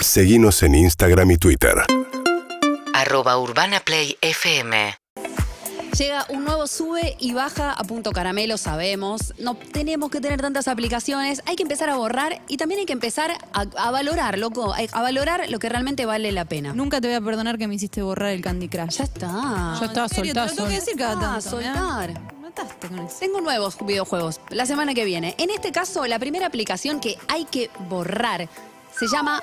Seguimos en Instagram y Twitter. Arroba Urbana Play FM. Llega un nuevo sube y baja a punto caramelo, sabemos. No tenemos que tener tantas aplicaciones. Hay que empezar a borrar y también hay que empezar a, a valorar, loco. A valorar lo que realmente vale la pena. Nunca te voy a perdonar que me hiciste borrar el Candy Crush. Ya está. Ya está, ¿En serio? soltá, Te lo tengo que sol. decir cada Ah, tanto. soltar. Me Mataste con eso. Tengo nuevos videojuegos la semana que viene. En este caso, la primera aplicación que hay que borrar se llama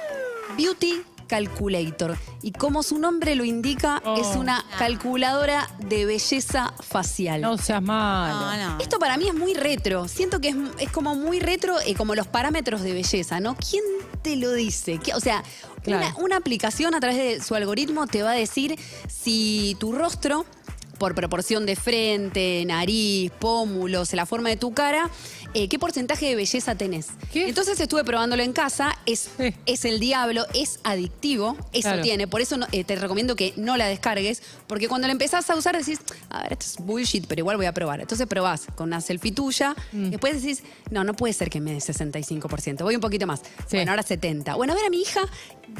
Beauty Calculator. Y como su nombre lo indica, Oh. es una calculadora de belleza facial. No seas malo. No, no. Esto para mí es muy retro. Siento que es, es como muy retro, eh, como los parámetros de belleza, ¿no? ¿Quién te lo dice? ¿Qué- o sea, Claro. una, una aplicación a través de su algoritmo te va a decir si tu rostro, por proporción de frente, nariz, pómulos, la forma de tu cara, eh, qué porcentaje de belleza tenés. ¿Qué? Entonces estuve probándolo en casa, es, Sí. es el diablo, es adictivo, eso Claro. tiene. Por eso no- eh, te recomiendo que no la descargues, porque cuando la empezás a usar decís, a ver, esto es bullshit, pero igual voy a probar. Entonces probás con una selfie tuya, Mm. después decís, no, no puede ser que me dé 65%, voy un poquito más. Sí. Bueno, ahora 70. Bueno, a ver a mi hija,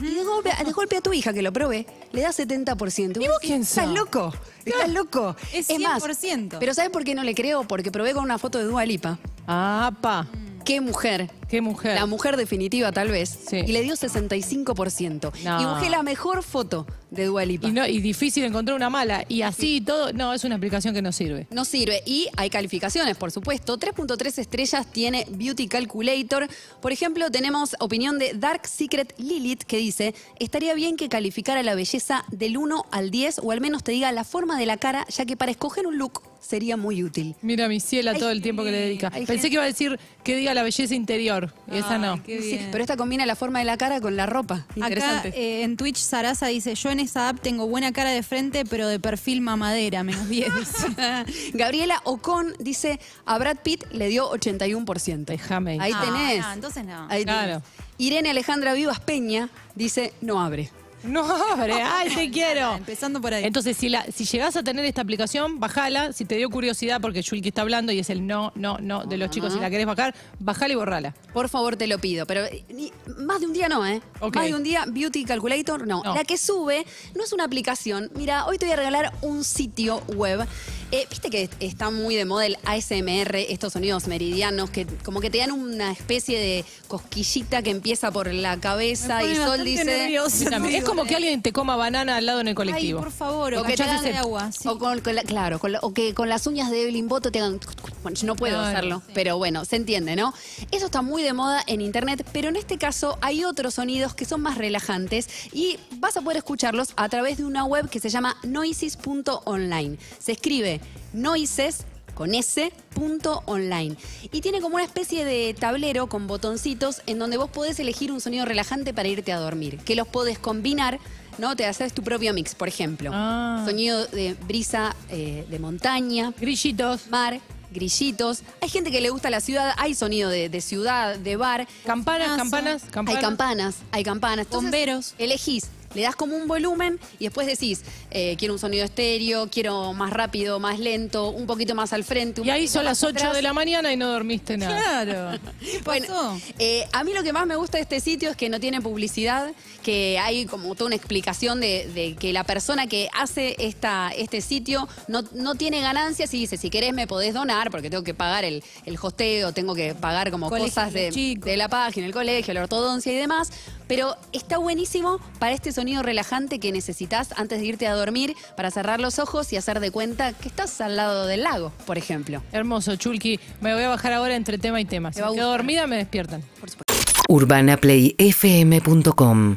y de golpe, de golpe a tu hija que lo probé, le da 70%. ¿Y vos quién ¿Estás loco? ¿Estás loco? Es más, 100%. pero ¿sabes por qué no le creo? Porque probé con una foto de Dua Lipa. Ah, pa. ¿Qué mujer? Qué mujer. La mujer definitiva, tal vez. Sí. Y le dio 65%. No. Y busqué la mejor foto de Dua Lipa. Y, no, y difícil encontrar una mala. Y así y todo. No, es una aplicación que no sirve. No sirve. Y hay calificaciones, por supuesto. 3.3 estrellas tiene Beauty Calculator. Por ejemplo, tenemos opinión de Dark Secret Lilith que dice, estaría bien que calificara la belleza del 1 al 10 o al menos te diga la forma de la cara, ya que para escoger un look sería muy útil. Mira mi ciela todo el tiempo que le dedica. Pensé que iba a decir que diga la belleza interior. Y esa no. Qué Sí, bien. pero esta combina la forma de la cara con la ropa. Acá Interesante. eh, en Twitch Sarasa dice, yo en esa app tengo buena cara de frente, pero de perfil mamadera, menos 10. dice. Gabriela Ocon dice, a Brad Pitt le dio 81%. Déjame. Ahí Ah, tenés. no, entonces no. Ahí Claro. tenés. Irene Alejandra Vivas Peña dice, no abre. No abre. Ay, te quiero. Empezando por ahí. Entonces, si, la, si llegás a tener esta aplicación, bajala. Si te dio curiosidad, porque Yulki está hablando y es el no, no, no de los chicos, si la querés bajar, bajala y borrala. Por favor, te lo pido. Pero ni- más de un día no, ¿eh? Ok. Más de un día, Beauty Calculator, no. No. La que sube no es una aplicación. Mira, hoy te voy a regalar un sitio web. Eh, Viste que está muy de moda el ASMR, estos sonidos meridianos, que como que te dan una especie de cosquillita que empieza por la cabeza y Sol dice... es como que alguien te coma banana al lado en el Ay, colectivo. por favor, o O que te hagan- de agua. sí. O con, con la- claro, con la- o que con las uñas de Evelyn Boto te hagan. Bueno, yo no puedo Claro, hacerlo, pero bueno, se entiende, ¿no? Eso está muy de moda en internet, pero en este caso hay otros sonidos que son más relajantes y vas a poder escucharlos a través de una web que se llama noises.online. Se escribe noises con S, punto online. Y tiene como una especie de tablero con botoncitos en donde vos podés elegir un sonido relajante para irte a dormir, que los podés combinar, ¿no? Te haces tu propio mix, por ejemplo. Ah. Sonido de brisa eh, de montaña, Grillitos, mar, grillitos. Hay gente que le gusta la ciudad, hay sonido de, de ciudad, de bar. campanas, campanas, campanas. Hay campanas, hay campanas. Entonces, Bomberos. Elegís, le das como un volumen y después decís, eh, quiero un sonido estéreo, quiero más rápido, más lento, un poquito más al frente. un Y ahí son las más 8 atrás. de la mañana y no dormiste nada. Claro. ¿Qué pasó? Bueno, eh, a mí lo que más me gusta de este sitio es que no tiene publicidad, que hay como toda una explicación de, de que la persona que hace esta, este sitio no, no tiene ganancias y dice, si querés me podés donar, porque tengo que pagar el, el hosteo, tengo que pagar como Colegio cosas de de la página, el colegio, la ortodoncia y demás. Pero está buenísimo para este sonido relajante que necesitas antes de irte a dormir, para cerrar los ojos y hacer de cuenta que estás al lado del lago, por ejemplo. Hermoso, Chulki. Me voy a bajar ahora entre tema y tema. Si Te va a me quedo dormida, me despiertan. UrbanaPlayFM.com